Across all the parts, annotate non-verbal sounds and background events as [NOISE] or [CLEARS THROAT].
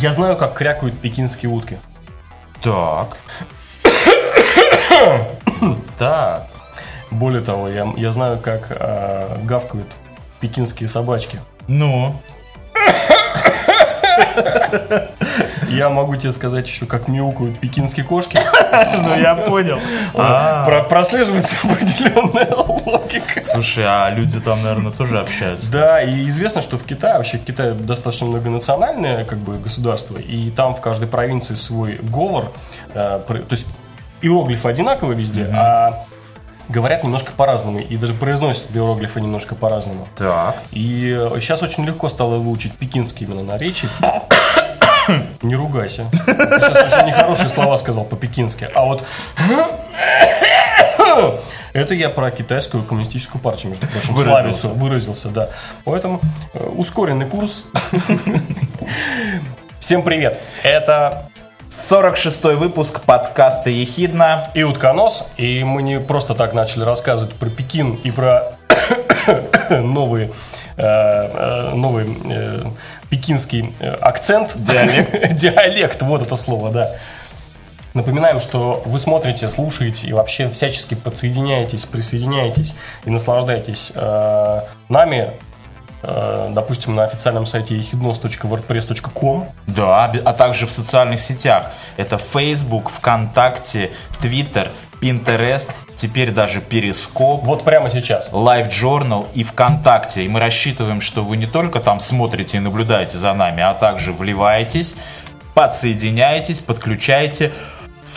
Я знаю, как крякают пекинские утки. Так. так. Более того, я, я знаю, как э, гавкают пекинские собачки. Ну. Я могу тебе сказать еще, как мяукают пекинские кошки. [LAUGHS] Ну, я понял. А. Про- Прослеживается [LAUGHS] определенная логика. Слушай, а люди там, наверное, тоже общаются. Да, и известно, что в Китае, вообще Китай достаточно многонациональное как бы, государство, и там в каждой провинции свой говор, э, то есть иероглифы одинаковые везде, а говорят немножко по-разному, и даже произносят иероглифы немножко по-разному. Так. И сейчас очень легко стало выучить пекинский именно наречие. Не ругайся. Ты сейчас очень нехорошие слова сказал по-пекински. А вот это я про китайскую коммунистическую партию, между прочим, Выразился. славицу выразился, да. Поэтому э, ускоренный курс. Всем привет. Это 46-й выпуск подкаста «Ехидна». и утконос, и мы не просто так начали рассказывать про Пекин и про [COUGHS] новые э, э, новый э, пекинский э, акцент, диалект, [LAUGHS] диалект, вот это слово, да. Напоминаем, что вы смотрите, слушаете и вообще всячески подсоединяетесь, присоединяетесь и наслаждаетесь э, нами, э, допустим, на официальном сайте ехиднос.wordpress.com. Да, а также в социальных сетях. Это Facebook, ВКонтакте, Twitter, Pinterest, теперь даже Перископ. Вот прямо сейчас. Live Journal и ВКонтакте. И мы рассчитываем, что вы не только там смотрите и наблюдаете за нами, а также вливаетесь, подсоединяетесь, подключаете,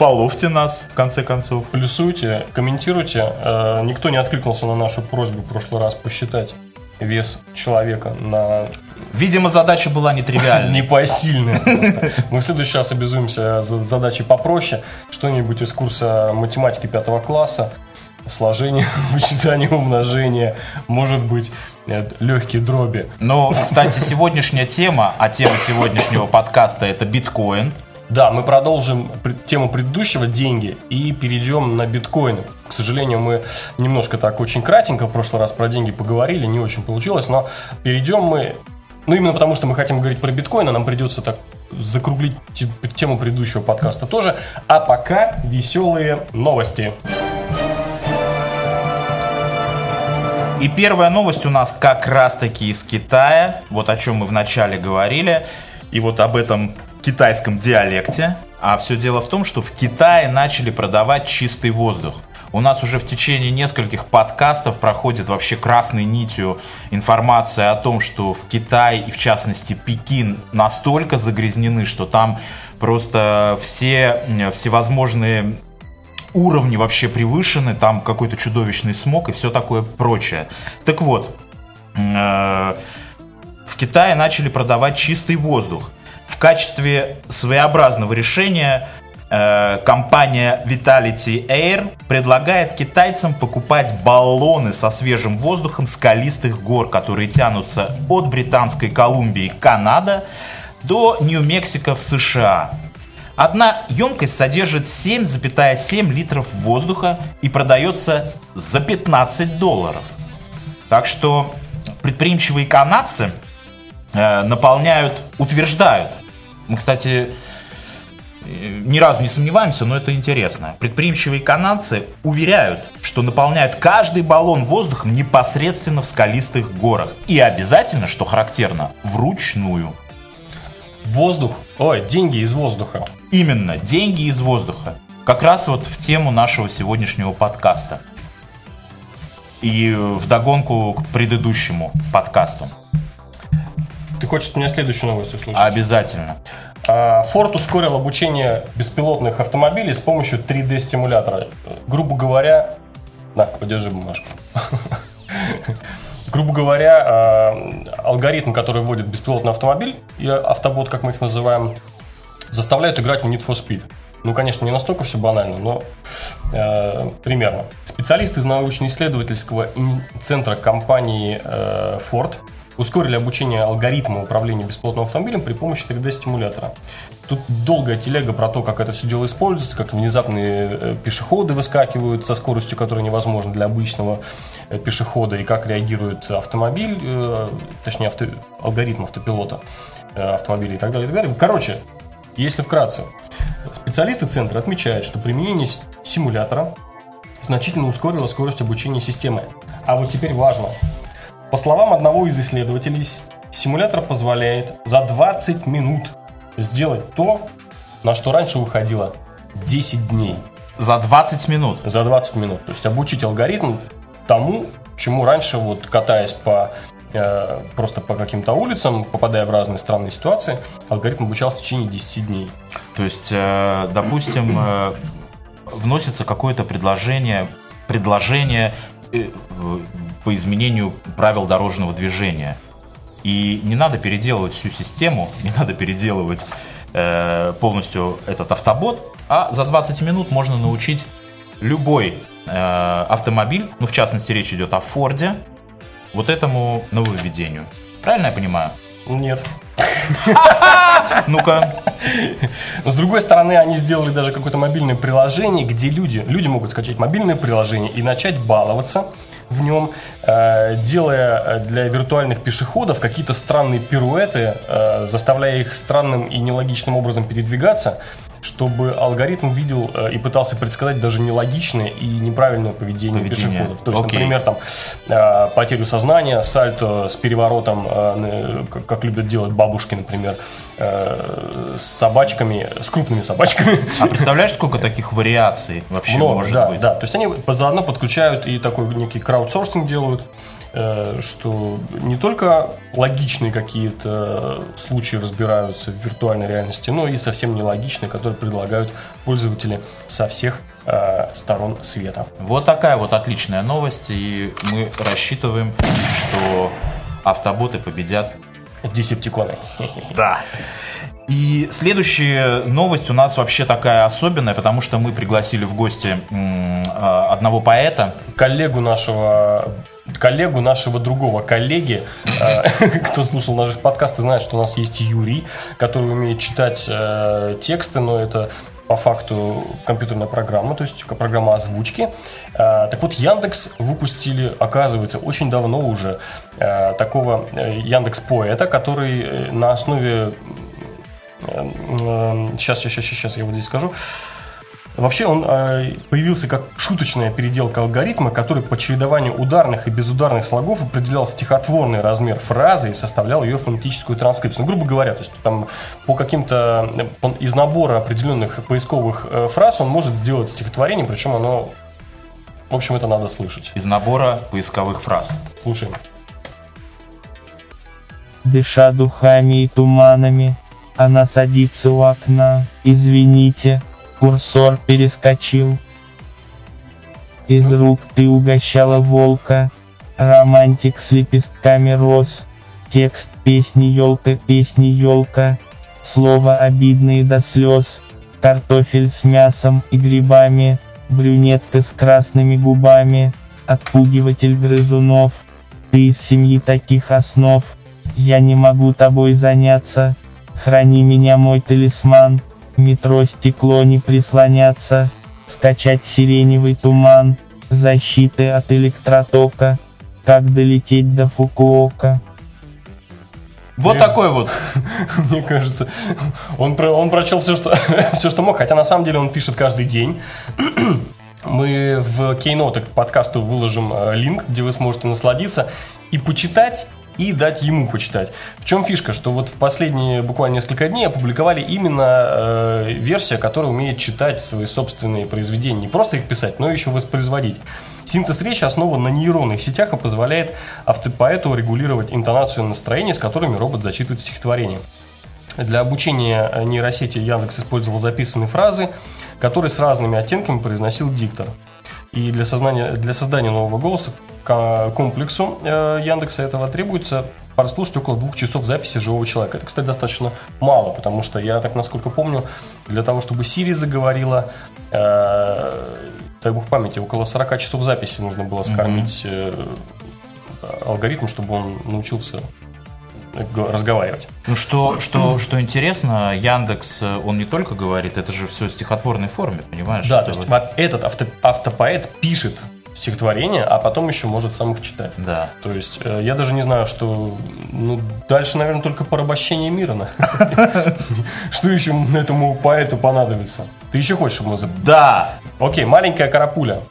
фоловьте нас, в конце концов. Плюсуйте, комментируйте. Э, Никто не откликнулся на нашу просьбу в прошлый раз посчитать вес человека на Видимо, задача была нетривиальной. [LAUGHS] непосильный. просто. Мы в следующий раз обязуемся за задачи попроще. Что-нибудь из курса математики пятого класса. Сложение, [LAUGHS] вычитание, умножение. Может быть, э, легкие дроби. Но, кстати, сегодняшняя тема, а тема сегодняшнего подкаста это биткоин. Да, мы продолжим тему предыдущего деньги и перейдем на биткоины. К сожалению, мы немножко так очень кратенько в прошлый раз про деньги поговорили, не очень получилось, но перейдем мы, ну именно потому что мы хотим говорить про биткоины, нам придется так закруглить те- тему предыдущего подкаста тоже. А пока веселые новости. И первая новость у нас как раз-таки из Китая, вот о чем мы вначале говорили, и вот об этом китайском диалекте. А все дело в том, что в Китае начали продавать чистый воздух. У нас уже в течение нескольких подкастов проходит вообще красной нитью информация о том, что в Китае и в частности Пекин настолько загрязнены, что там просто все всевозможные уровни вообще превышены, там какой-то чудовищный смог и все такое прочее. Так вот, э, в Китае начали продавать чистый воздух. Качестве своеобразного решения э, компания Vitality Air предлагает китайцам покупать баллоны со свежим воздухом скалистых гор, которые тянутся от Британской Колумбии, Канада, до Нью-Мексико в США. Одна емкость содержит 7,7 литров воздуха и продается за 15 долларов. Так что предприимчивые канадцы э, наполняют, утверждают. Мы, кстати, э, ни разу не сомневаемся, но это интересно. Предприимчивые канадцы уверяют, что наполняют каждый баллон воздухом непосредственно в скалистых горах. И обязательно, что характерно, вручную. Воздух, ой, деньги из воздуха. Именно, деньги из воздуха. Как раз вот в тему нашего сегодняшнего подкаста. И в догонку к предыдущему подкасту. Ты хочешь от меня следующую новость услышать? Обязательно. А, Ford ускорил обучение беспилотных автомобилей с помощью 3D-стимулятора. Грубо говоря... На, подержи бумажку. [LAUGHS] Грубо говоря, а, алгоритм, который вводит беспилотный автомобиль, и автобот, как мы их называем, заставляют играть в Need for Speed. Ну, конечно, не настолько все банально, но э, примерно. Специалисты из научно-исследовательского центра компании э, Ford ускорили обучение алгоритма управления беспилотным автомобилем при помощи 3D-стимулятора. Тут долгая телега про то, как это все дело используется, как внезапные э, пешеходы выскакивают со скоростью, которая невозможна для обычного э, пешехода, и как реагирует автомобиль, э, точнее авто- алгоритм автопилота. автомобилей и так далее, и так далее. Короче, если вкратце, специалисты центра отмечают, что применение симулятора значительно ускорило скорость обучения системы. А вот теперь важно. По словам одного из исследователей, симулятор позволяет за 20 минут сделать то, на что раньше уходило 10 дней. За 20 минут? За 20 минут. То есть обучить алгоритм тому, чему раньше, вот катаясь по э, просто по каким-то улицам, попадая в разные странные ситуации, алгоритм обучался в течение 10 дней. То есть, э, допустим, э, вносится какое-то предложение, предложение по изменению правил дорожного движения. И не надо переделывать всю систему, не надо переделывать полностью этот автобот, а за 20 минут можно научить любой э, автомобиль, ну в частности речь идет о Форде, вот этому нововведению. Правильно я понимаю? Нет. Ну-ка. С другой стороны, они сделали даже какое-то мобильное приложение, где люди, люди могут скачать мобильное приложение и начать баловаться в нем, э, делая для виртуальных пешеходов какие-то странные пируэты, э, заставляя их странным и нелогичным образом передвигаться, чтобы алгоритм видел э, и пытался предсказать даже нелогичное и неправильное поведение, поведение. пешеходов. То есть, Окей. например, там э, потерю сознания, сальто с переворотом, э, как любят делать бабушки, например, с собачками, с крупными собачками. А представляешь, сколько таких вариаций вообще Много, может да, быть? Да, то есть они заодно подключают и такой некий краудсорсинг делают, что не только логичные какие-то случаи разбираются в виртуальной реальности, но и совсем нелогичные, которые предлагают пользователи со всех э, сторон света. Вот такая вот отличная новость, и мы рассчитываем, что автоботы победят Десептиконы. Да. И следующая новость у нас вообще такая особенная, потому что мы пригласили в гости а, одного поэта. Коллегу нашего коллегу нашего другого коллеги, а, [LAUGHS] кто слушал наши подкасты, знает, что у нас есть Юрий, который умеет читать э, тексты, но это по факту компьютерная программа, то есть программа озвучки. А, так вот, Яндекс выпустили, оказывается, очень давно уже такого э, Яндекс Поэта, который на основе Сейчас, сейчас, сейчас, сейчас я вот здесь скажу. Вообще он э, появился как шуточная переделка алгоритма, который по чередованию ударных и безударных слогов определял стихотворный размер фразы и составлял ее фонетическую транскрипцию. Ну, грубо говоря, то есть там по каким-то из набора определенных поисковых э, фраз он может сделать стихотворение, причем оно, в общем, это надо слышать. Из набора поисковых фраз. Слушаем. Дыша духами и туманами, она садится у окна. Извините, курсор перескочил. Из рук ты угощала волка. Романтик с лепестками роз. Текст песни елка, песни елка. Слово обидные до слез. Картофель с мясом и грибами. Брюнетка с красными губами. Отпугиватель грызунов. Ты из семьи таких основ. Я не могу тобой заняться. Храни меня мой талисман, метро стекло не прислоняться, скачать сиреневый туман, защиты от электротока, как долететь до Фукуока. Вот мне, такой вот. [LAUGHS] Мне кажется, он, про, он прочел все что, [LAUGHS] все, что мог, хотя на самом деле он пишет каждый день. [CLEARS THROAT] Мы в Keynote к подкасту выложим э, линк, где вы сможете насладиться и почитать и дать ему почитать. В чем фишка? Что вот в последние буквально несколько дней опубликовали именно э, версия, которая умеет читать свои собственные произведения. Не просто их писать, но еще воспроизводить. Синтез речи основан на нейронных сетях и позволяет автопоэту регулировать интонацию и настроение, с которыми робот зачитывает стихотворение. Для обучения нейросети Яндекс использовал записанные фразы, которые с разными оттенками произносил диктор. И для, сознания, для создания нового голоса комплексу э, Яндекса этого требуется прослушать около двух часов записи живого человека. Это, кстати, достаточно мало, потому что я, так насколько помню, для того, чтобы Siri заговорила, э, дай бог памяти, около 40 часов записи нужно было скормить э, алгоритм, чтобы он научился разговаривать. Ну что, что, что интересно, Яндекс, э, он не только говорит, это же все в стихотворной форме, понимаешь? Да, то есть вот этот авто, автопоэт пишет стихотворения, а потом еще может сам их читать. Да. То есть э, я даже не знаю, что ну, дальше, наверное, только порабощение мира. на- [LAUGHS] Что еще этому поэту понадобится? Ты еще хочешь, чтобы мы... Да. Окей, маленькая карапуля.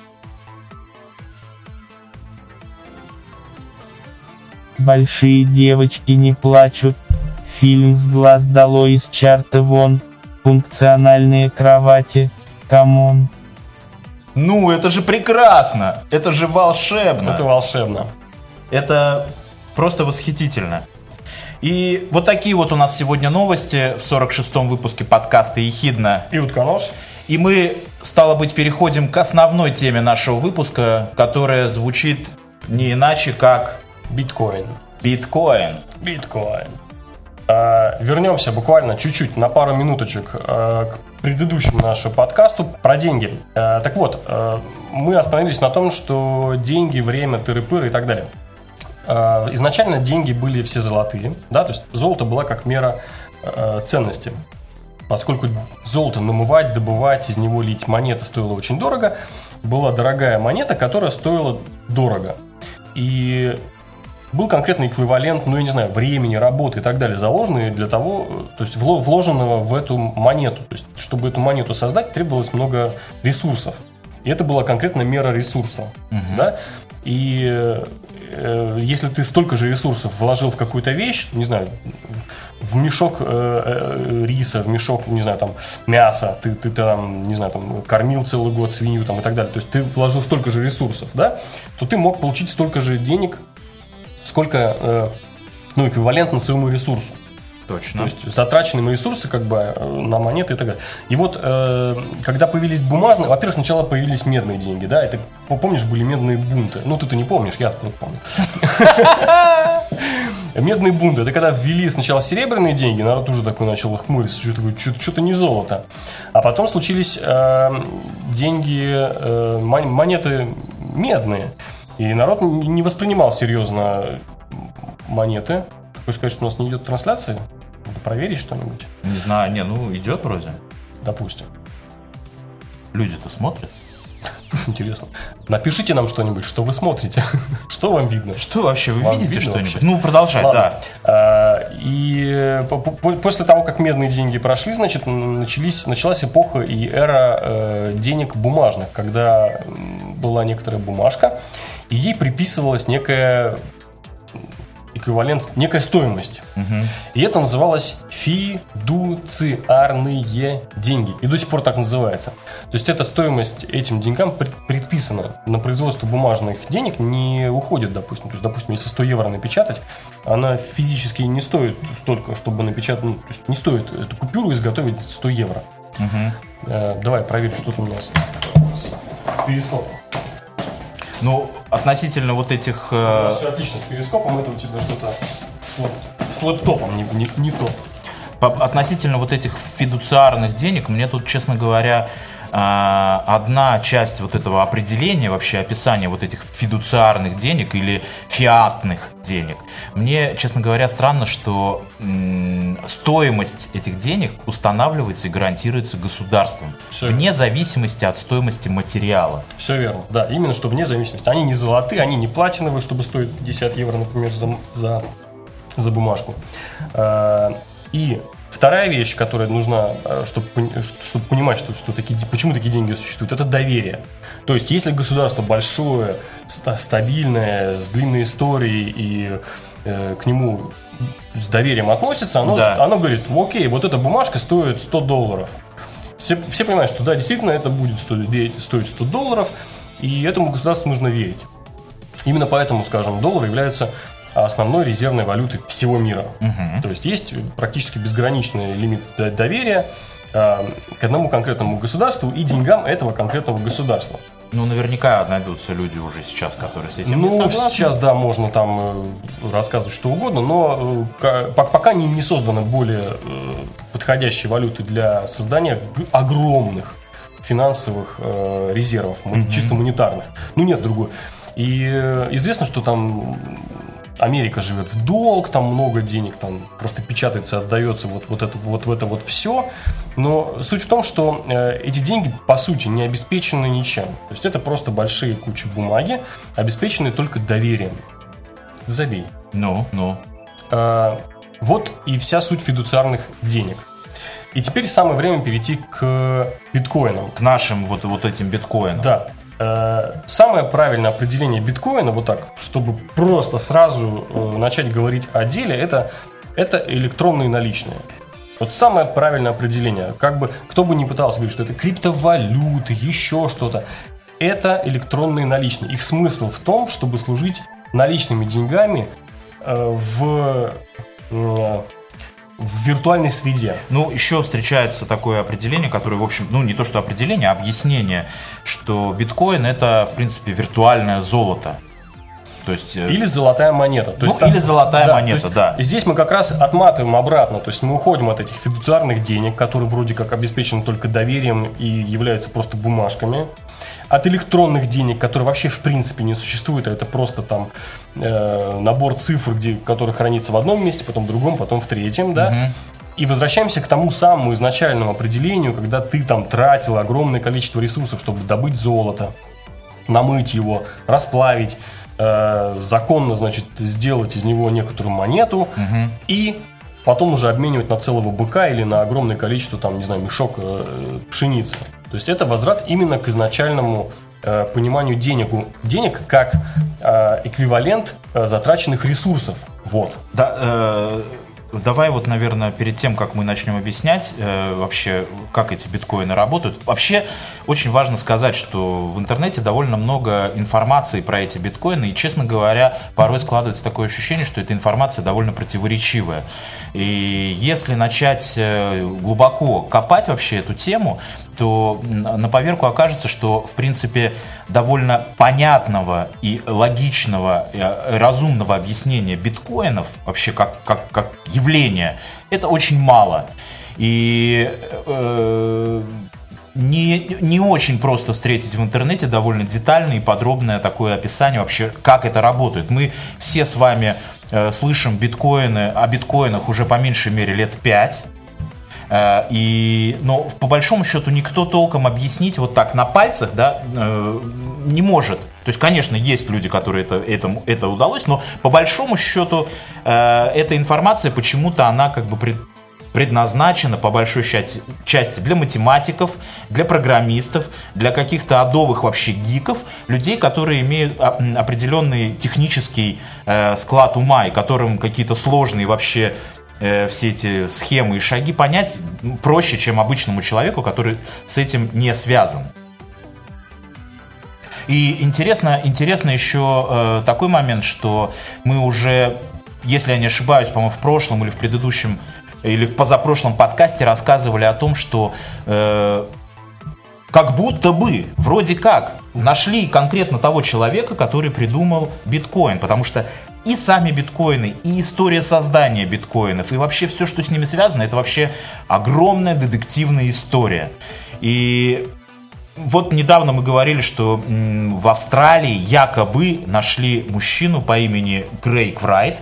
Большие девочки не плачут. Фильм с глаз долой из чарта вон. Функциональные кровати. Come on. Ну, это же прекрасно. Это же волшебно. Это волшебно. Это просто восхитительно. И вот такие вот у нас сегодня новости в 46-м выпуске подкаста «Ехидна». И утконож. И мы, стало быть, переходим к основной теме нашего выпуска, которая звучит не иначе, как Биткоин. биткоин. Биткоин. А, Вернемся буквально чуть-чуть, на пару минуточек а, к предыдущему нашему подкасту про деньги. А, Так вот, мы остановились на том, что деньги, время, тыры-пыры и так далее. Изначально деньги были все золотые, да, то есть золото было как мера ценности. Поскольку золото намывать, добывать, из него лить монеты стоило очень дорого, была дорогая монета, которая стоила дорого. И был конкретный эквивалент, ну, я не знаю, времени, работы и так далее, заложенные для того, то есть вло- вложенного в эту монету. То есть, чтобы эту монету создать, требовалось много ресурсов. И это была конкретно мера ресурса. Да? И э, если ты столько же ресурсов вложил в какую-то вещь, не знаю, в мешок э, э, риса, в мешок, не знаю, там, мяса, ты, ты там, не знаю, там, кормил целый год свинью там, и так далее, то есть ты вложил столько же ресурсов, да, то ты мог получить столько же денег, сколько, э, ну, эквивалентно своему ресурсу. Точно. То есть затраченные ресурсы как бы э, на монеты и так далее. И вот э, когда появились бумажные, во-первых, сначала появились медные деньги, да, это помнишь были медные бунты. Ну ты то не помнишь, я вот помню. [LAUGHS] Медные бунты, это когда ввели сначала серебряные деньги, народ уже такой начал хмуриться, что-то не золото. А потом случились э, деньги, э, мон- монеты медные. И народ не воспринимал серьезно монеты. Ты хочешь сказать, что у нас не идет трансляция? Надо проверить что-нибудь, Не знаю, не, ну идет вроде. допустим. Люди-то смотрят. [LAUGHS] Интересно. Напишите нам что-нибудь, что вы смотрите. [LAUGHS] Что вам видно? Что вообще, вы Вам видите что-нибудь? Ну, продолжай, Ладно. да. А, И по- по- после того, как медные деньги прошли, значит, начались, началась эпоха и эра э, денег бумажных, когда была некоторая бумажка, и ей приписывалась некая эквивалент, некая стоимость. И это называлось фидуциарные деньги. И до сих пор так называется. То есть эта стоимость этим деньгам пред- предписана. На производство бумажных денег не уходит, допустим. То есть, допустим, если 100 евро напечатать, она физически не стоит столько, чтобы напечатать, ну, то есть не стоит эту купюру изготовить 100 евро. Э, давай проверь, что там у нас с перископом. Ну, относительно вот этих... э, Все отлично с перископом, это у тебя что-то с, с лэп- с лэптопом, не, не- не то. По- Относительно вот этих фидуциарных денег, мне тут, честно говоря, одна часть вот этого определения, вообще описания вот этих фидуциарных денег или фиатных денег, мне, честно говоря, странно, что стоимость этих денег устанавливается и гарантируется государством, Всё вне зависимости от стоимости материала. Все верно, да, именно что вне зависимости. Они не золотые, они не платиновые, чтобы стоить 50 евро, например, за, за, за бумажку. Э, И вторая вещь, которая нужна, э, чтобы, пон- чтобы понимать, что, что такие, почему такие деньги существуют, это доверие. То есть, если государство большое, ста- стабильное, с длинной историей и э, к нему с доверием относится, оно, Да. оно говорит, окей, вот эта бумажка стоит 100 долларов. Все, все понимают, что да, действительно это будет стоить, стоить 100 долларов, и этому государству нужно верить. Именно поэтому, скажем, доллар является основной резервной валютой всего мира. То есть есть практически безграничный лимит доверия э, к одному конкретному государству и деньгам этого конкретного государства. Ну, наверняка найдутся люди уже сейчас, которые с этим не Ну, согласны. сейчас, да, можно там э, рассказывать что угодно, но э, ка- по- пока не, не созданы более э, подходящие валюты для создания огромных финансовых резервов, мо- чисто монетарных. Ну, нет другой. И известно, что там Америка живет в долг, там много денег, там просто печатается, отдается вот, вот, это, вот в это вот все. Но суть в том, что э, эти деньги, по сути, не обеспечены ничем. То есть это просто большие кучи бумаги, обеспеченные только доверием. Забей. Ну, ну. Э, вот и вся суть фидуциарных денег. И теперь самое время перейти к биткоинам. К нашим вот, вот этим биткоинам. Да. Э, Самое правильное определение биткоина, вот так, чтобы просто сразу э, начать говорить о деле, это, это электронные наличные. Вот самое правильное определение. Как бы кто бы ни пытался говорить, что это криптовалюты, еще что-то. Это электронные наличные. Их смысл в том, чтобы служить наличными деньгами э, в, в виртуальной среде. Ну, еще встречается такое определение, которое, в общем, ну, не то что определение, а объяснение, что биткоин это, в принципе, виртуальное золото. То есть, э, Или золотая монета. То Ну, или золотая монета, то есть да. Здесь мы как раз отматываем обратно. То есть мы уходим от этих фидуциарных денег, которые вроде как обеспечены только доверием и являются просто бумажками. От электронных денег, которые вообще в принципе не существуют, а это просто там э, набор цифр, где, который хранится в одном месте, потом в другом, потом в третьем, да. И возвращаемся к тому самому изначальному определению, когда ты там тратил огромное количество ресурсов, чтобы добыть золото, намыть его, расплавить, э, законно, значит, сделать из него некоторую монету и потом уже обменивать на целого быка или на огромное количество, там, не знаю, мешок э, пшеницы. То есть это возврат именно к изначальному э, пониманию денег, денег как э, эквивалент э, затраченных ресурсов. Вот. Да, э, давай вот, наверное, перед тем, как мы начнем объяснять э, вообще, как эти биткоины работают. Вообще, очень важно сказать, что в интернете довольно много информации про эти биткоины, и, честно говоря, порой складывается такое ощущение, что эта информация довольно противоречивая. И если начать э, глубоко копать вообще эту тему, то на поверку окажется, что, в принципе, довольно понятного и логичного, и разумного объяснения биткоинов вообще как, как, как явления, это очень мало. И э, не, не очень просто встретить в интернете довольно детальное и подробное такое описание вообще, как это работает. Мы все с вами э, слышим биткоины, о биткоинах уже по меньшей мере лет 5 и, но по большому счету никто толком объяснить вот так на пальцах, да, э, не может. То есть, конечно, есть люди, которые это, это, это удалось, но по большому счету э, эта информация почему-то она как бы пред- предназначена по большой части, для математиков, для программистов, для каких-то адовых вообще гиков, людей, которые имеют определенный технический э, склад ума и которым какие-то сложные вообще э, все эти схемы и шаги понять проще, чем обычному человеку, который с этим не связан. И интересно, интересно еще э, такой момент, что мы уже, если я не ошибаюсь, по-моему, в прошлом или в предыдущем или в позапрошлом подкасте рассказывали о том, что э, как будто бы, вроде как, нашли конкретно того человека, который придумал биткоин. Потому что и сами биткоины, и история создания биткоинов, и вообще все, что с ними связано, это вообще огромная детективная история. И вот недавно мы говорили, что в Австралии якобы нашли мужчину по имени Грейг Врайт,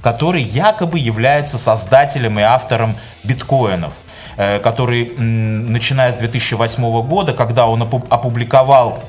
который якобы является создателем и автором биткоинов, э, который, начиная с 2008 года, когда он опу- опубликовал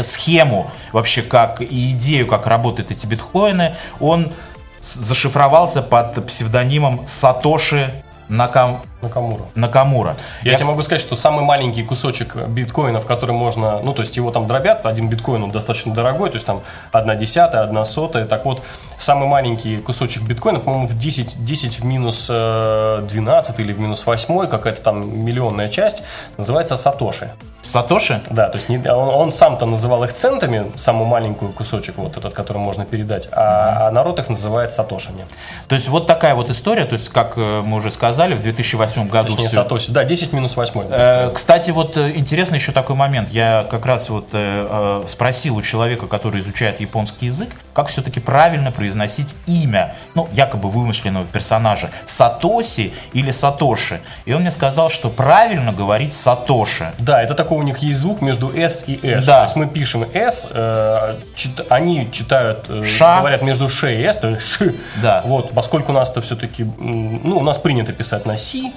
схему вообще как и идею, как работают эти биткоины, он зашифровался под псевдонимом Сатоши Накам... Накамура. Накамура. Я, тебе кс- могу сказать, что самый маленький кусочек биткоина, в который можно, ну, то есть его там дробят, один биткоин, он достаточно дорогой, то есть там одна десятая, одна сотая, так вот, самый маленький кусочек биткоина, по-моему, в 10, 10 в минус э, 12 или в минус 8, какая-то там миллионная часть, называется сатоши. Сатоши? Да, то есть не- он, он сам-то называл их центами, самую маленькую кусочек, вот этот, который можно передать, а, а народ их называет сатошами. То есть вот такая вот история, то есть как э, мы уже сказали, в 2008 восьмом году. Точнее, всё. Сатоси. Да, 10 минус 8. Э, Кстати, вот э, интересно еще такой момент. Я как раз вот э, э, спросил у человека, который изучает японский язык, как все-таки правильно произносить имя, ну, якобы вымышленного персонажа, Сатоси или Сатоши. И он мне сказал, что правильно говорить Сатоши. Да, это такой у них есть звук между S и S. Да. То есть мы пишем S, э, чит- они читают, э, Ша. говорят между Ш и S, то есть Ш. Да. Вот, поскольку у нас-то все-таки, ну, у нас принято писать на Си,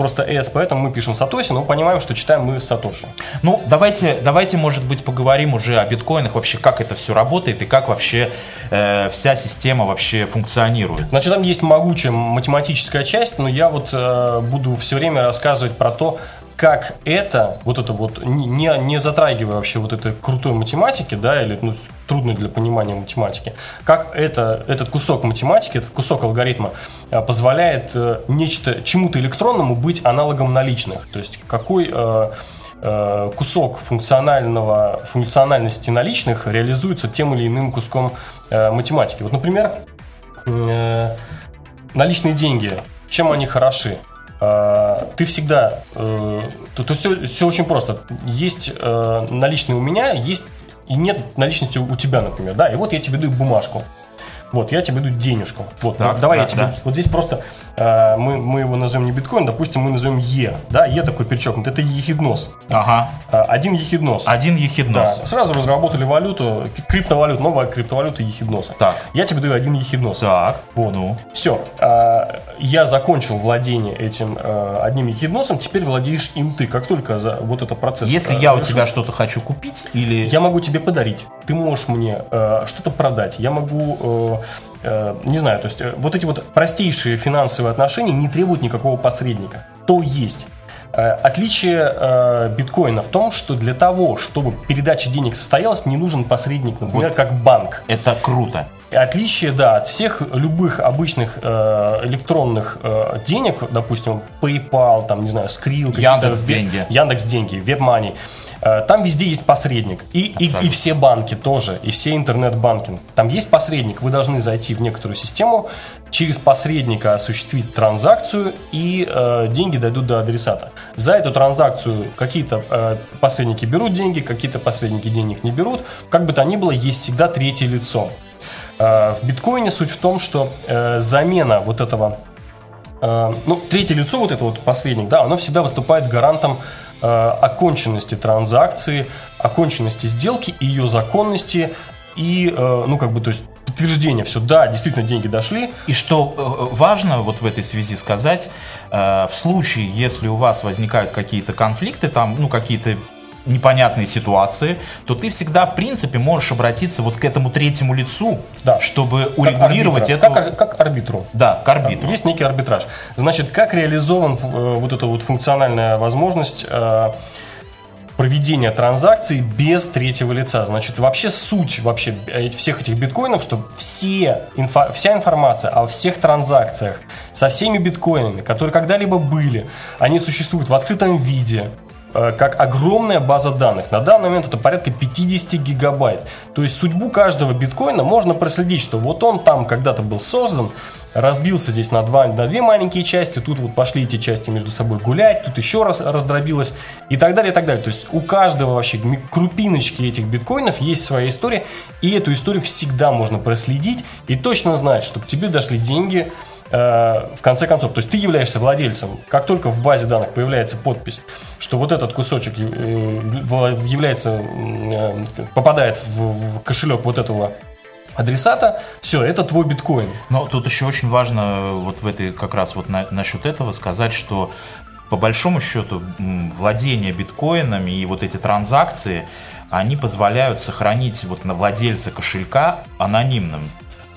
просто S, поэтому мы пишем Сатоси, но понимаем, что читаем мы Сатоши. Ну, давайте, давайте, может быть, поговорим уже о биткоинах, вообще, как это все работает и как вообще э, вся система вообще функционирует. Значит, там есть могучая математическая часть, но я вот э, буду все время рассказывать про то, как это, вот это вот, не, не затрагивая вообще вот этой крутой математики, да, или ну, трудной для понимания математики, как это, этот кусок математики, этот кусок алгоритма э, позволяет э, нечто, чему-то электронному быть аналогом наличных. То есть какой э, э, кусок функционального, функциональности наличных реализуется тем или иным куском математики. Вот, например, наличные деньги, чем они хороши? Э, Ты всегда, э, то, то все, все очень просто. Есть э, наличные у меня, есть и нет наличности у тебя, например, да. И вот я тебе даю бумажку. Вот, я тебе даю денежку. Вот, Так, давай да, я тебе. да. Вот здесь просто э, мы, мы его назовем не биткоин, допустим, мы назовем Е. Да, Е такой перечеркнут. Это ехиднос. Ага. Э, один ехиднос. Один Да, ехиднос. сразу разработали валюту, криптовалюту, новая криптовалюта ехидноса. Так. Я тебе даю один ехиднос. Так, Вот. ну. Все. я закончил владение этим э, одним ехидносом, теперь владеешь им ты. Как только за вот этот процесс... Если э, я у завершился, тебя что-то хочу купить или... Я могу тебе подарить, ты можешь мне э, что-то продать, я могу, э, э, не знаю, то есть э, вот эти вот простейшие финансовые отношения не требуют никакого посредника. То есть. Э, Отличие биткоина в том, что для того, чтобы передача денег состоялась, не нужен посредник, например, Вот. как банк. Это круто. Отличие, да, от всех любых обычных э, электронных э, денег, допустим, PayPal, там, не знаю, Skrill, какие-то Яндекс.Деньги. веб- Яндекс.Деньги, WebMoney, там везде есть посредник. И, и, Абсолютно. и все банки тоже, и все интернет-банкинг. Там есть посредник, вы должны зайти в некоторую систему, через посредника осуществить транзакцию, и э, деньги дойдут до адресата. За эту транзакцию какие-то э, посредники берут деньги, какие-то посредники денег не берут. Как бы то ни было, есть всегда третье лицо. Э, В биткоине суть в том, что э, замена вот этого, э, ну, третье лицо, вот это вот посредник, да, оно всегда выступает гарантом э, оконченности транзакции, оконченности сделки, ее законности и, э, ну, как бы, то есть подтверждение, все, да, действительно деньги дошли, И что э, важно вот в этой связи сказать, э, в случае, если у вас возникают какие-то конфликты, там, ну, какие-то непонятные ситуации, то ты всегда, в принципе, можешь обратиться вот к этому третьему лицу, Да. чтобы как урегулировать арбитра, эту... как, как арбитру. Да, к арбитру. Есть некий арбитраж. Значит, как реализован э, вот эта вот функциональная возможность э, проведения транзакций без третьего лица. Значит, вообще суть вообще всех этих биткоинов, что все инфа- вся информация о всех транзакциях со всеми биткоинами, которые когда-либо были, они существуют в открытом виде, как огромная база данных. На данный момент это порядка 50 гигабайт. То есть судьбу каждого биткоина можно проследить, что вот он там когда-то был создан, разбился здесь на, два, на две маленькие части, тут вот пошли эти части между собой гулять, тут еще раз раздробилось и так далее, и так далее. То есть у каждого вообще крупиночки этих биткоинов есть своя история, и эту историю всегда можно проследить и точно знать, чтобы тебе дошли деньги э, в конце концов. То есть ты являешься владельцем. Как только в базе данных появляется подпись, что вот этот кусочек э, является, э, попадает в, кошелек вот этого адресата, все, это твой биткоин. Но тут еще очень важно э, вот в этой как раз вот на- насчет этого сказать, что по большому счету владение биткоинами и вот эти транзакции, они позволяют сохранить вот на владельца кошелька анонимным.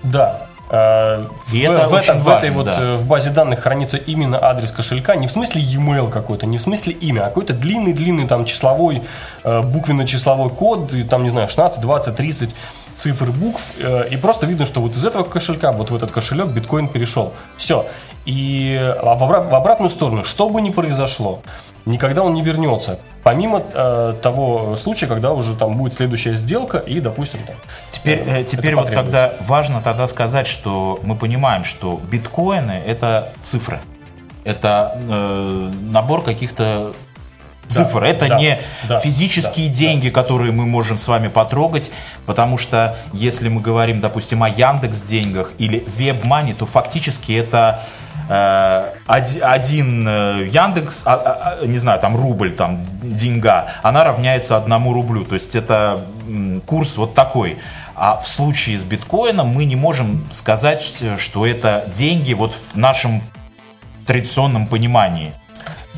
Да. Э, И в, это в, этом- в этой важно, вот да. э, в базе данных хранится именно адрес кошелька, не в смысле e-mail какой-то, не в смысле имя, а какой-то длинный-длинный там числовой, э, буквенно-числовой код, и там, не знаю, 16, 20, 30 цифр букв, и просто видно, что вот из этого кошелька, вот в этот кошелек биткоин перешел. Все. И а в обратную сторону, что бы ни произошло, никогда он не вернется. Помимо э, того случая, когда уже там будет следующая сделка, и, допустим, там, Теперь, э, э, теперь вот тогда важно тогда сказать, что мы понимаем, что биткоины это цифры. Это э, набор каких-то цифр. Это да, не да, физические да, деньги, которые мы можем с вами потрогать, потому что если мы говорим, допустим, о Яндекс деньгах или WebMoney, то фактически это один э, Яндекс, а- а- а, не знаю, там рубль, там деньга, она равняется одному рублю. То есть это курс вот такой. А в случае с биткоином мы не можем сказать, что- что это деньги вот в нашем традиционном понимании.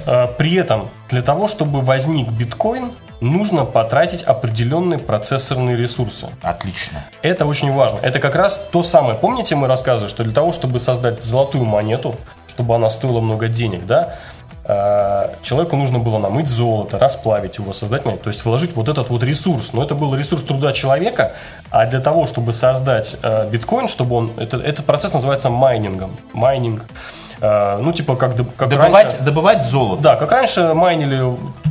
Э, При этом для того, чтобы возник биткоин, нужно потратить определенные процессорные ресурсы. Отлично. Это очень важно. Это как раз то самое. Помните, мы рассказывали, что для того, чтобы создать золотую монету, чтобы она стоила много денег, да, э, человеку нужно было намыть золото, расплавить его, создать монету, то есть вложить вот этот вот ресурс. Но это был ресурс труда человека, а для того, чтобы создать э, биткоин, чтобы он... Это, этот процесс называется майнингом. Майнинг. Э, ну, типа, как, как Добывать, раньше- добывать золото. Да, как раньше майнили,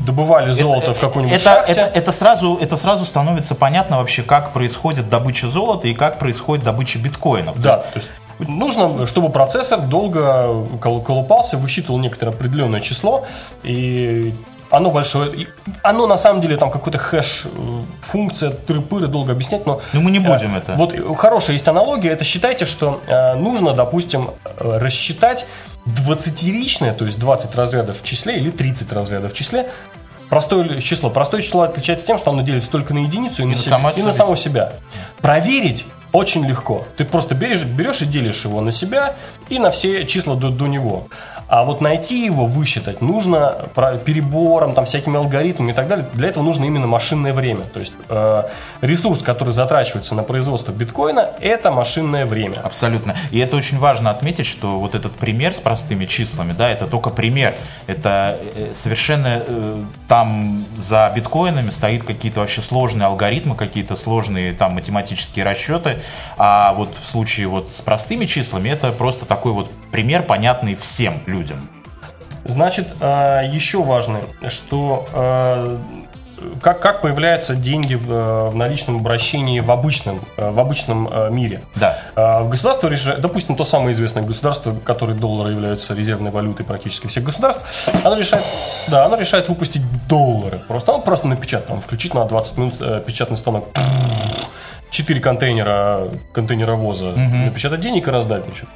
добывали золото в какой-нибудь это, шахте. это, это сразу, это сразу становится понятно вообще, как происходит добыча золота и как происходит добыча биткоинов. Да, то есть нужно, чтобы процессор долго кол- колупался, высчитывал некоторое определенное число, и оно большое. и Оно на самом деле там какой-то хэш, э, функция, тыры-пыры, долго объяснять, но... Ну, мы не будем э, это. Вот э, хорошая есть аналогия, это считайте, что э, нужно, допустим, э, рассчитать 20-ричное, то есть 20 разрядов в числе или 30 разрядов в числе, Простое число. Простое число отличается тем, что оно делится только на единицу и, на, на себя- само и на само себя. Проверить очень легко. Ты просто берешь, берешь и делишь его на себя и на все числа до, до него. А вот найти его, высчитать нужно перебором, там, всякими алгоритмами и так далее. Для этого нужно именно машинное время. То есть э, ресурс, который затрачивается на производство биткоина, это машинное время. Абсолютно. И это очень важно отметить, что вот этот пример с простыми числами, да, это только пример. Это э, совершенно э, там за биткоинами стоит какие-то вообще сложные алгоритмы, какие-то сложные там математические расчеты. А вот в случае вот с простыми числами это просто такой вот пример, понятный всем людям. Значит, э, еще важно, что э, как, как появляются деньги в, в наличном обращении в обычном, э, в обычном э, мире. Да. Э, В государство решает, допустим, то самое известное государство, которое доллары являются резервной валютой практически всех государств, оно решает, да, оно решает выпустить доллары. Просто оно просто напечатать, там, включить на 20 минут э, печатный станок. Четыре контейнера контейнеровоза напечатать денег и раздать, значит.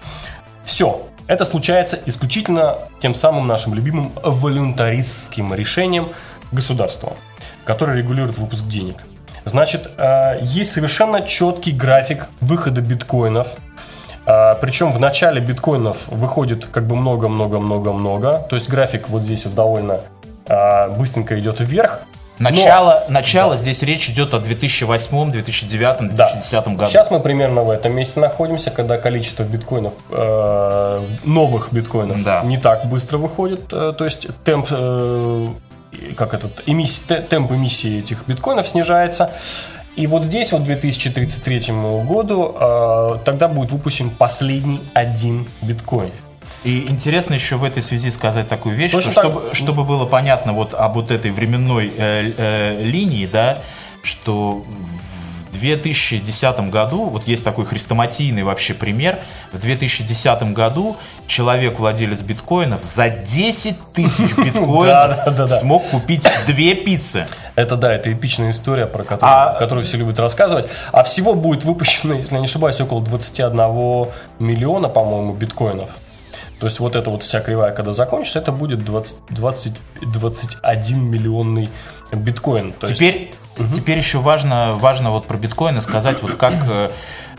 Все. Это случается исключительно тем самым нашим любимым волюнтаристским решением государства, которое регулирует выпуск денег. Значит, э, есть совершенно четкий график выхода биткоинов. Э, Причем в начале биткоинов выходит как бы много-много-много-много. То есть график вот здесь вот довольно э, быстренько идет вверх. Но- Начало, начало здесь речь идет о 2008, 2009, 2010 году. Сейчас мы примерно в этом месте находимся, когда количество биткоинов, э, новых биткоинов, Да. не так быстро выходит. э, то есть темп, э, как этот, эмиссии, те- темп эмиссии этих биткоинов снижается. И вот здесь, вот к 2033 году, э, тогда будет выпущен последний один биткоин. И интересно еще в этой связи сказать такую вещь, Точно что так. чтобы, чтобы было понятно вот об вот этой временной э, э, линии, да, что в 2010 году, вот есть такой хрестоматийный вообще пример, в 2010 году человек, владелец биткоинов, за 10 тысяч [LAUGHS] биткоинов смог купить две пиццы. Это да, это эпичная история, про которую, А- которую все любят рассказывать. А всего будет выпущено, если я не ошибаюсь, около 21 миллиона, по-моему, биткоинов. То есть вот эта вот вся кривая, когда закончится, это будет 20, 20, 21 миллионный биткоин. То Теперь, теперь еще важно, важно вот про биткоины сказать, вот как э,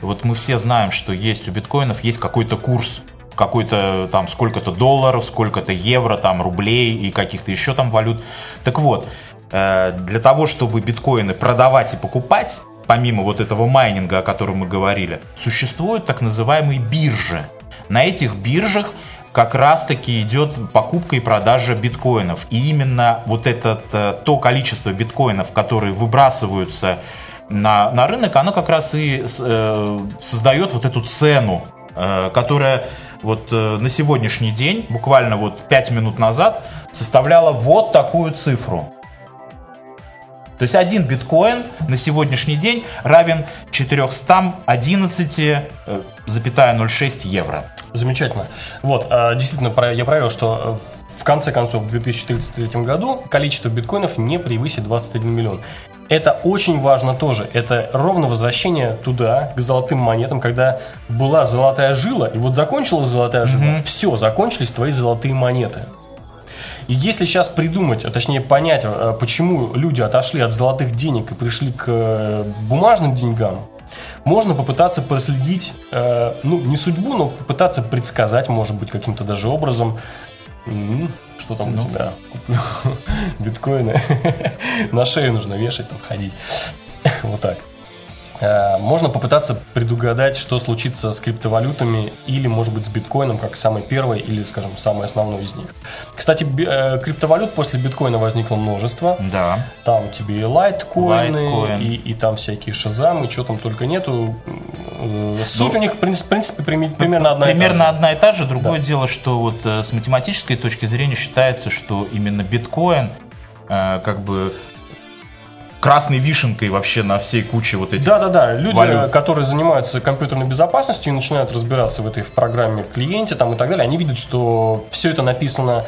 вот мы все знаем, что есть у биткоинов есть какой-то курс, какой-то там сколько-то долларов, сколько-то евро, там рублей и каких-то еще там валют. Так вот, э, для того, чтобы биткоины продавать и покупать, помимо вот этого майнинга, о котором мы говорили, существуют так называемые биржи. На этих биржах как раз-таки идет покупка и продажа биткоинов. И именно вот это то количество биткоинов, которые выбрасываются на, на рынок, оно как раз и э, создает вот эту цену, э, которая вот э, на сегодняшний день, буквально вот 5 минут назад, составляла вот такую цифру. То есть один биткоин на сегодняшний день равен 411,06 евро. Замечательно. Вот, а, действительно, я проверил, что э, в конце концов в 2033 году количество биткоинов не превысит 21 миллион. Это очень важно тоже. Это ровно возвращение туда, к золотым монетам, когда была золотая жила, и вот закончилась золотая жила, все, закончились твои золотые монеты. И если сейчас придумать, а точнее понять, э, почему люди отошли от золотых денег и пришли к э, бумажным деньгам, можно попытаться проследить, э, ну, не судьбу, но попытаться предсказать, может быть, каким-то даже образом, что там у тебя? Куплю [LAUGHS] биткоины. [LAUGHS] На шею нужно вешать, там ходить. [LAUGHS] Вот так. Э, Можно попытаться предугадать, что случится с криптовалютами или, может быть, с биткоином, как самый первый или, скажем, самый основной из них. Кстати, э, криптовалют после биткоина возникло множество. Да. Там тебе и лайткоины, Лайткоин. и, и там всякие шазамы, что там только нету. Э, Суть Ну, у них, в принципе, прими- примерно одна и та Примерно же. одна и та же. Другое дело, что вот с математической точки зрения считается, что именно биткоин как бы красной вишенкой вообще на всей куче вот этих Да-да-да, люди, валют. которые занимаются компьютерной безопасностью и начинают разбираться в этой в программе клиенте там и так далее, они видят, что все это написано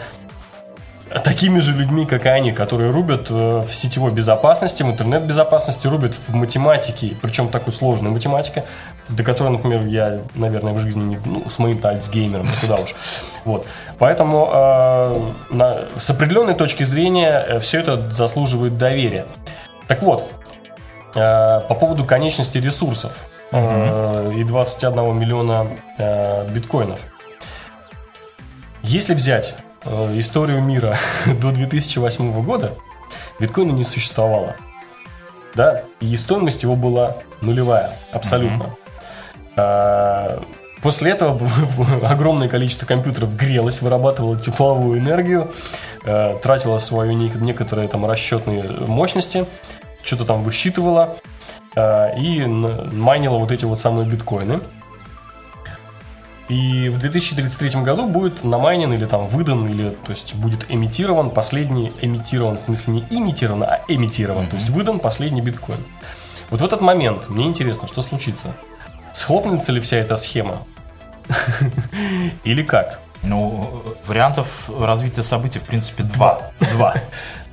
такими же людьми, как и они, которые рубят э, в сетевой безопасности, в интернет-безопасности, рубят в математике, причем такой сложной математике, до которой, например, я, наверное, в жизни не... Ну, с моим-то альцгеймером, куда уж. Вот. Поэтому э, на- с определенной точки зрения все это заслуживает доверия. Так вот, Э, по поводу конечности ресурсов э, и 21 миллиона э, биткоинов. Если взять историю мира [LAUGHS] до 2008 года, биткоина не существовало. Да, и стоимость его была нулевая, абсолютно. А, После этого [LAUGHS] огромное количество компьютеров грелось, вырабатывало тепловую энергию, э, тратило свои не- некоторые там расчетные мощности, что-то там высчитывало э, и майнило вот эти вот самые биткоины. И в 2033 году будет намайнен или там выдан, или то есть будет эмитирован последний, эмитирован, в смысле не имитирован, а эмитирован, то есть выдан последний биткоин. Вот в этот момент мне интересно, что случится. Схлопнется ли вся эта схема? Или как? Ну, вариантов развития событий, в принципе, два. Два.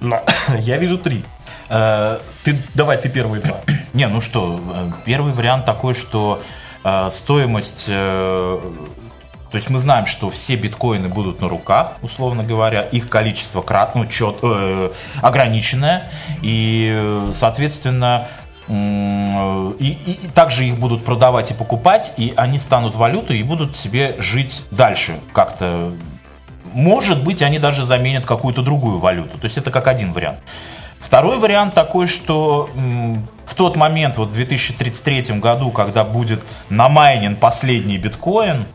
На- Я вижу три. Э, Ты, давай, ты первый два. Не, ну что, э, первый вариант такой, что э, стоимость... то есть мы знаем, что все биткоины будут на руках, условно говоря, их количество крат, ну, чет, э, ограниченное, и, соответственно, и, и- и также их будут продавать и покупать, и они станут валютой и будут себе жить дальше как-то. Может быть, они даже заменят какую-то другую валюту. То есть это как один вариант. Второй вариант такой, что в тот момент, вот в 2033 году, когда будет намайнен последний биткоин,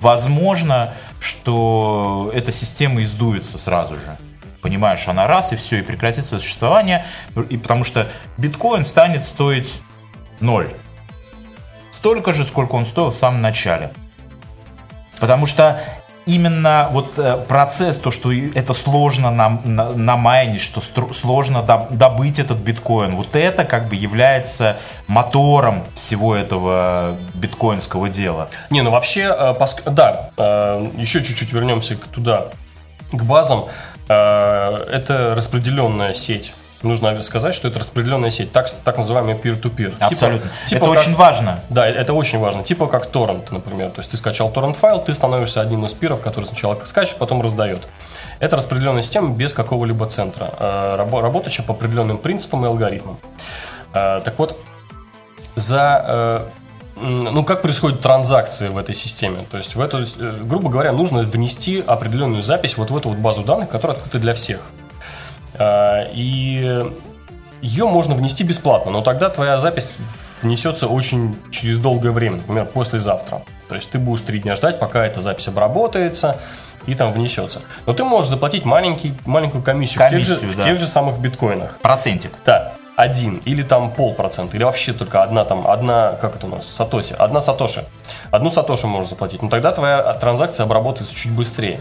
возможно, что эта система издуется сразу же. Понимаешь, она раз и все, и прекратит свое существование, и потому что биткоин станет стоить ноль. Столько же, сколько он стоил в самом начале. Потому что именно вот э, процесс, то, что это сложно нам, на, намайнить, что сложно доб- добыть этот биткоин, вот это как бы является мотором всего этого биткоинского дела. Не, ну вообще, э, да, э, еще чуть-чуть вернемся туда, к базам. Э, Это распределенная сеть. Нужно сказать, что это распределенная сеть, так, так называемый peer-to-peer. Типа- Абсолютно. типа это как- очень важно. Да, это очень важно. Типа как торрент, например. То есть ты скачал торрент файл, ты становишься одним из пиров, который сначала скачет, потом раздает. Это распределенная система без какого-либо центра, э, рабо- работающая по определенным принципам и алгоритмам. Э, Так вот, за ну, как происходят транзакции в этой системе? То есть, в эту, э, грубо говоря, нужно внести определенную запись вот в эту вот базу данных, которая открыта для всех. А, И ее можно внести бесплатно, но тогда твоя запись внесется очень через долгое время, например, послезавтра. То есть ты будешь три дня ждать, пока эта запись обработается и там внесется. Но ты можешь заплатить маленький, маленькую комиссию, в, тех же, Комиссию, в да. тех же самых биткоинах. Процентик. Да, один или там полпроцента, или вообще только одна там, одна, как это у нас, сатоси, одна сатоши. Одну сатоши можешь заплатить, но тогда твоя транзакция обработается чуть быстрее.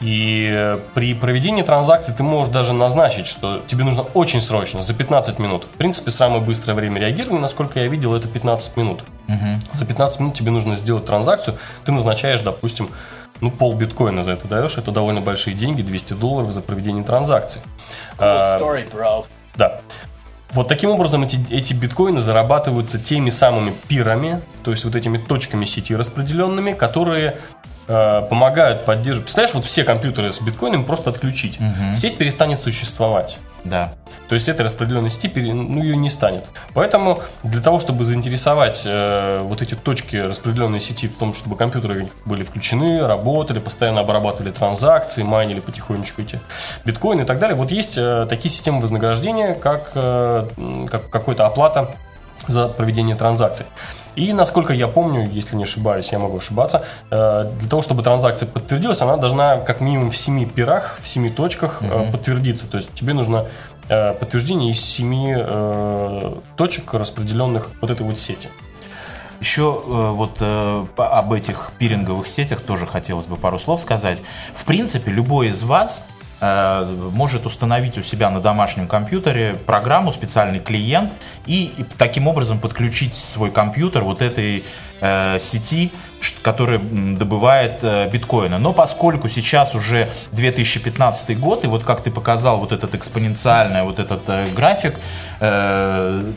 И э, при проведении транзакции ты можешь даже назначить, что тебе нужно очень срочно, за 15 минут. В принципе, самое быстрое время реагирования, насколько я видел, это 15 минут. За 15 минут тебе нужно сделать транзакцию, ты назначаешь, допустим, ну, пол биткоина за это даешь, это довольно большие деньги, 200 долларов за проведение транзакции. А, Story, bro. да. Вот таким образом эти, эти биткоины зарабатываются теми самыми пирами, то есть вот этими точками сети распределенными, которые э, помогают поддерживать. Представляешь, вот все компьютеры с биткоином просто отключить. Сеть перестанет существовать. Да. То есть этой распределенной сети, пере- ну, ее не станет. Поэтому для того, чтобы заинтересовать э, вот эти точки распределенной сети в том, чтобы компьютеры были включены, работали, постоянно обрабатывали транзакции, майнили потихонечку эти биткоины и так далее, вот есть э, такие системы вознаграждения, как, э, как какой-то оплата за проведение транзакций. И насколько я помню, если не ошибаюсь, я могу ошибаться, э, для того, чтобы транзакция подтвердилась, она должна как минимум в 7 пирах, в 7 точках э, подтвердиться. То есть тебе нужно э, подтверждение из 7 э, точек, распределенных вот этой вот сети. Еще вот об этих пиринговых сетях тоже хотелось бы пару слов сказать. В принципе, любой из вас может установить у себя на домашнем компьютере программу, специальный клиент, и, таким образом подключить свой компьютер вот этой э, сети, которая добывает э, биткоины. Но поскольку сейчас уже 2015 год, и вот как ты показал вот этот экспоненциальный вот этот э, график, э,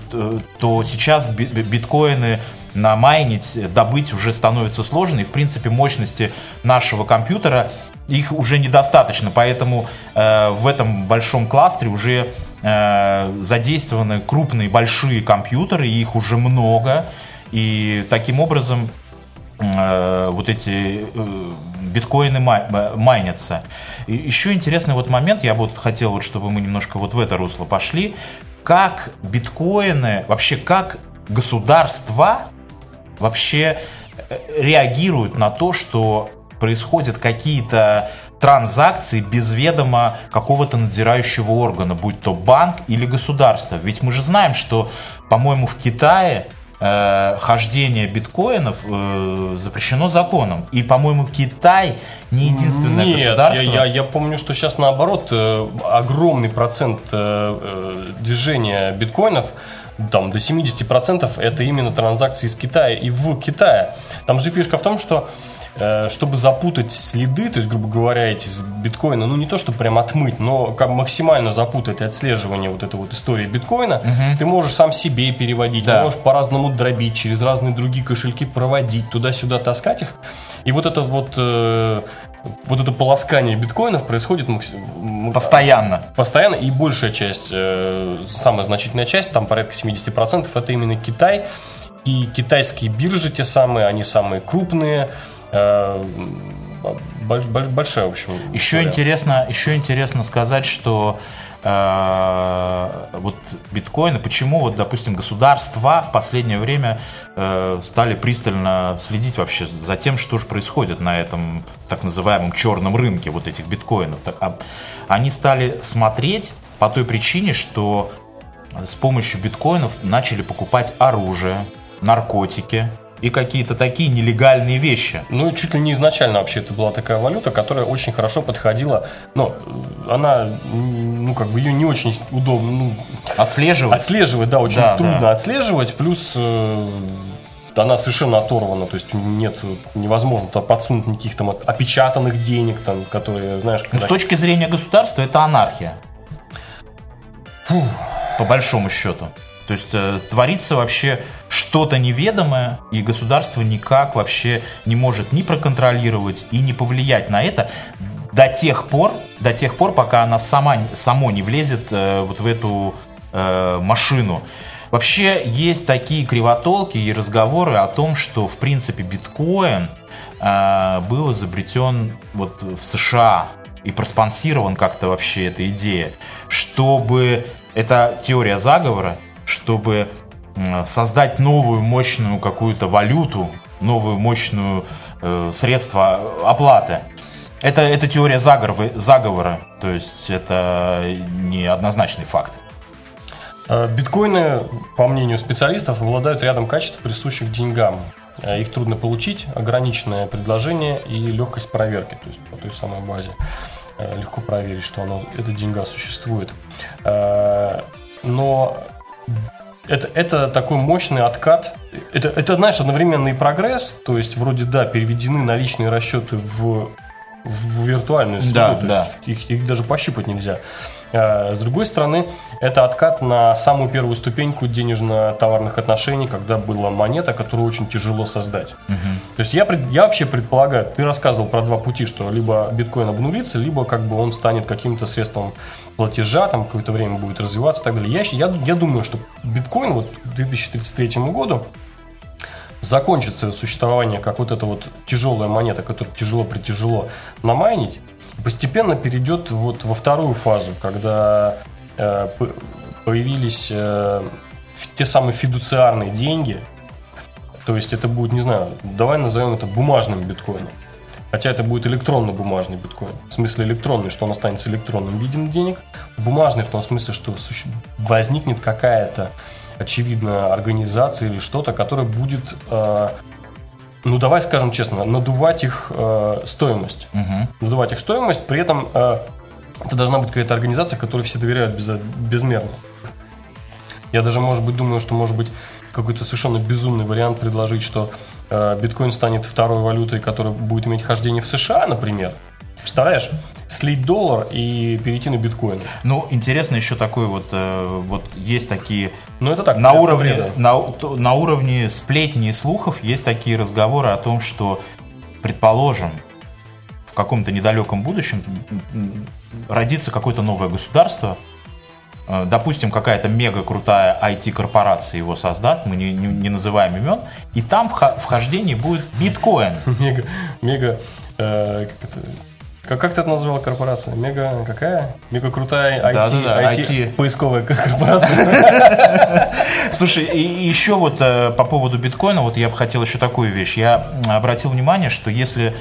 то сейчас би- би- биткоины намайнить, добыть уже становится сложно, и в принципе мощности нашего компьютера их уже недостаточно, поэтому э, в этом большом кластере уже э, задействованы крупные большие компьютеры, их уже много, и таким образом э, вот эти э, биткоины май- м- майнятся. И еще интересный вот момент, я вот хотел, вот, чтобы мы немножко вот в это русло пошли, как биткоины, вообще как государства вообще э, реагируют на то, что происходят какие-то транзакции без ведома какого-то надзирающего органа, будь то банк или государство. Ведь мы же знаем, что, по-моему, в Китае э, хождение биткоинов э, запрещено законом. И, по-моему, Китай не единственное Нет, я, государство. я, я помню, что сейчас наоборот э, огромный процент э, э, движения биткоинов, там до 70% это именно транзакции из Китая и в Китае. Там же фишка в том, что чтобы запутать следы, то есть, грубо говоря, эти биткоина, ну не то, что прям отмыть, но как максимально запутать отслеживание вот этой вот истории биткоина, ты можешь сам себе переводить, Да. можешь по-разному дробить, через разные другие кошельки проводить, туда-сюда таскать их. И вот это вот, э, вот это полоскание биткоинов происходит макси- м- Постоянно. постоянно, и большая часть, э, самая значительная часть, там порядка 70%, это именно Китай. И китайские биржи те самые, они самые крупные. Э, боль- боль- большая, в общем. Еще интересно, еще интересно сказать, что э, вот биткоины, почему вот, допустим, государства в последнее время э, стали пристально следить вообще за тем, что же происходит на этом так называемом черном рынке вот этих биткоинов. Так, а они стали смотреть по той причине, что с помощью биткоинов начали покупать оружие, наркотики и какие-то такие нелегальные вещи. Ну, чуть ли не изначально вообще это была такая валюта, которая очень хорошо подходила. Но э, она, ну, как бы ее не очень удобно, ну, Отслеживать. Отслеживать, да, очень Да, трудно да. отслеживать, плюс э, она совершенно оторвана, то есть нет, невозможно там подсунуть никаких там опечатанных денег, там, которые, знаешь, Ну, когда- с точки зрения государства это анархия. По большому счету. То есть э, творится вообще что-то неведомое, и государство никак вообще не может ни проконтролировать и не повлиять на это до тех пор, до тех пор, пока она сама, само не влезет э, вот в эту э, машину. Вообще есть такие кривотолки и разговоры о том, что в принципе биткоин э, был изобретен вот в США и проспонсирован как-то вообще эта идея, чтобы это теория заговора, чтобы создать новую мощную какую-то валюту, новую мощную э, средство оплаты. Это, это теория заговора, заговора, то есть это не однозначный факт. Э, Биткоины, по мнению специалистов, обладают рядом качеств, присущих деньгам. Э, Их трудно получить, ограниченное предложение и легкость проверки, то есть по той самой базе. Э, Легко проверить, что оно, эта деньга существует. Э, Но это, это такой мощный откат. Это, это, знаешь, одновременный прогресс. То есть, вроде, да, переведены наличные расчеты в, в виртуальную среду. Да, то да. есть их, их даже пощупать нельзя. А, С другой стороны, это откат на самую первую ступеньку денежно-товарных отношений, когда была монета, которую очень тяжело создать. То есть я, я вообще предполагаю, ты рассказывал про два пути, что либо биткоин обнулится, либо как бы он станет каким-то средством платежа, там какое-то время будет развиваться и так далее. Я, я, я думаю, что биткоин вот к 2033 году закончит свое существование как вот эта вот тяжелая монета, которую тяжело-притяжело намайнить, и постепенно перейдет вот во вторую фазу, когда э, появились э, те самые фидуциарные деньги, то есть это будет, не знаю, давай назовем это бумажным биткоином. Хотя это будет электронно-бумажный биткоин. В смысле электронный, что он останется электронным видом денег. Бумажный в том смысле, что возникнет какая-то, очевидно, организация или что-то, которая будет, э, ну давай скажем честно, надувать их э, стоимость. Мгм. Надувать их стоимость, при этом э, это должна быть какая-то организация, которой все доверяют безо- безмерно. Я даже, может быть, думаю, что может быть какой-то совершенно безумный вариант предложить, что э, биткоин станет второй валютой, которая будет иметь хождение в США, например. Представляешь? Слить доллар и перейти на биткоин. Ну, интересно еще такой вот, э, вот есть такие Ну, это так. на уровне, вреда. на, на уровне сплетни и слухов есть такие разговоры о том, что, предположим, в каком-то недалеком будущем родится какое-то новое государство, э, допустим, какая-то мега крутая IT-корпорация его создаст, мы не, не- не называем имен, и там вхождение будет биткоин. [LAUGHS] Мега, мега, э, как, это, как, как ты это назвала корпорация? Мега какая? Мега крутая IT, Да-да-да, IT, поисковая корпорация. [LAUGHS] Слушай, и еще вот э, по поводу биткоина, вот я бы хотел еще такую вещь. Я обратил внимание, что если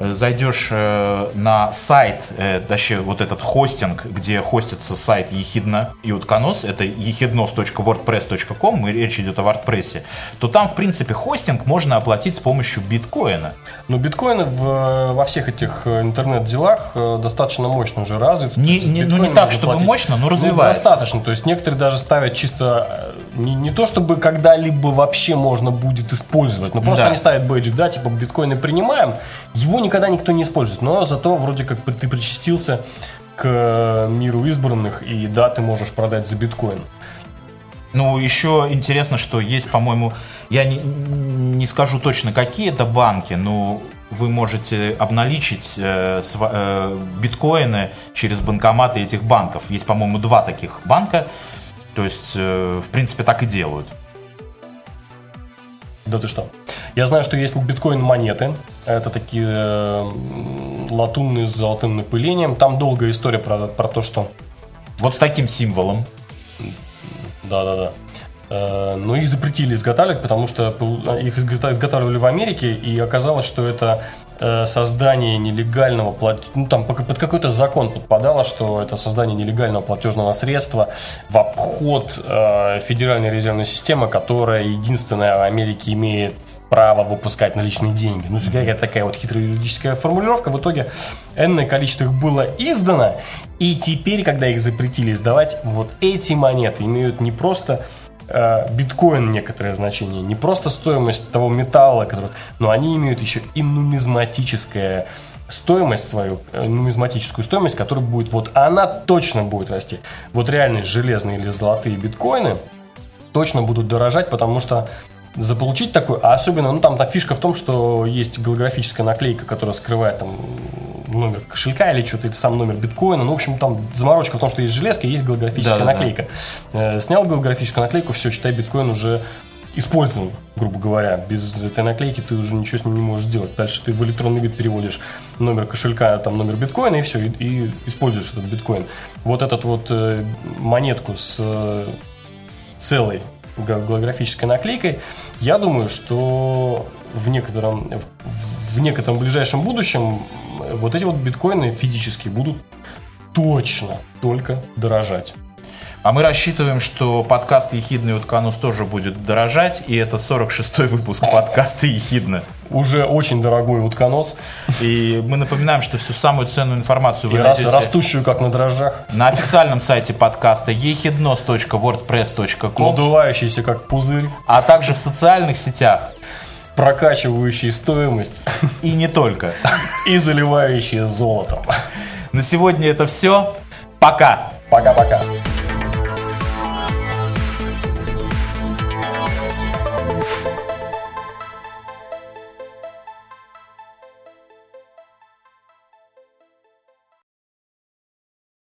зайдешь э, на сайт, э, точнее, вот этот хостинг, где хостится сайт Ехидна и Утконос, это ехиднос.wordpress.com, и речь идет о WordPress, то там, в принципе, хостинг можно оплатить с помощью биткоина. Но биткоины в, во всех этих э, интернет-делах э, достаточно мощно уже развиты. Не- не- ну, биткоин не так, чтобы платить. мощно, но Ну, развивается. достаточно. То есть некоторые даже ставят чисто э, не, не то, чтобы когда-либо вообще можно будет использовать, но просто Да. они ставят бейджик, да, типа биткоины принимаем, его никогда никто не использует. Но зато вроде как ты причастился к миру избранных, и да, ты можешь продать за биткоин. Ну, еще интересно, что есть, по-моему, я не, не скажу точно, какие это банки, но вы можете обналичить э, сва- э, биткоины через банкоматы этих банков. Есть, по-моему, два таких банка. То есть, э, в принципе, так и делают. Да ты что? Я знаю, что есть биткоин-монеты. Это такие э, латунные с золотым напылением. Там долгая история про, про то, что Вот с таким символом. Да-да-да. Э, Но их запретили изготавливать, потому что их изгота- изготавливали в Америке, и оказалось, что это э, создание нелегального плат... ну там по- под какой-то закон подпадало, что это создание нелегального платежного средства в обход э, Федеральной резервной системы, которая единственная в Америке имеет право выпускать наличные деньги. Ну, какая-то такая вот хитрая юридическая формулировка. В итоге энное количество их было издано, и теперь, когда их запретили издавать, вот эти монеты имеют не просто биткоин некоторое значение, не просто стоимость того металла, который, но они имеют еще и нумизматическое стоимость свою, э, нумизматическую стоимость, которая будет, вот она точно будет расти. Вот реальные железные или золотые биткоины точно будут дорожать, потому что заполучить такой, а особенно, ну там, там фишка в том, что есть голографическая наклейка, которая скрывает там номер кошелька или что-то, или сам номер биткоина. Ну, в общем, там заморочка в том, что есть железка, есть голографическая Да-да-да. наклейка. Э, снял голографическую наклейку, все, считай, биткоин уже использован, грубо говоря. Без этой наклейки ты уже ничего с ним не можешь сделать. Дальше ты в электронный вид переводишь номер кошелька, там номер биткоина, и все, и, и используешь этот биткоин. Вот этот вот э, монетку с э, целой голографической наклейкой, я думаю, что в некотором, в, в некотором ближайшем будущем вот эти вот биткоины физически будут точно только дорожать. А мы рассчитываем, что подкаст «Ехидный утконос» тоже будет дорожать, и это 46-й выпуск подкаста «Ехидно». Уже очень дорогой утконос. И мы напоминаем, что всю самую ценную информацию И вы рас- найдете растущую как на дрожжах. на официальном сайте подкаста ехиднос.wordpress.com, Надувающийся как пузырь. а также в социальных сетях Прокачивающий стоимость. [LAUGHS] и не только. И заливающие золотом. На сегодня это все. Пока! Пока-пока.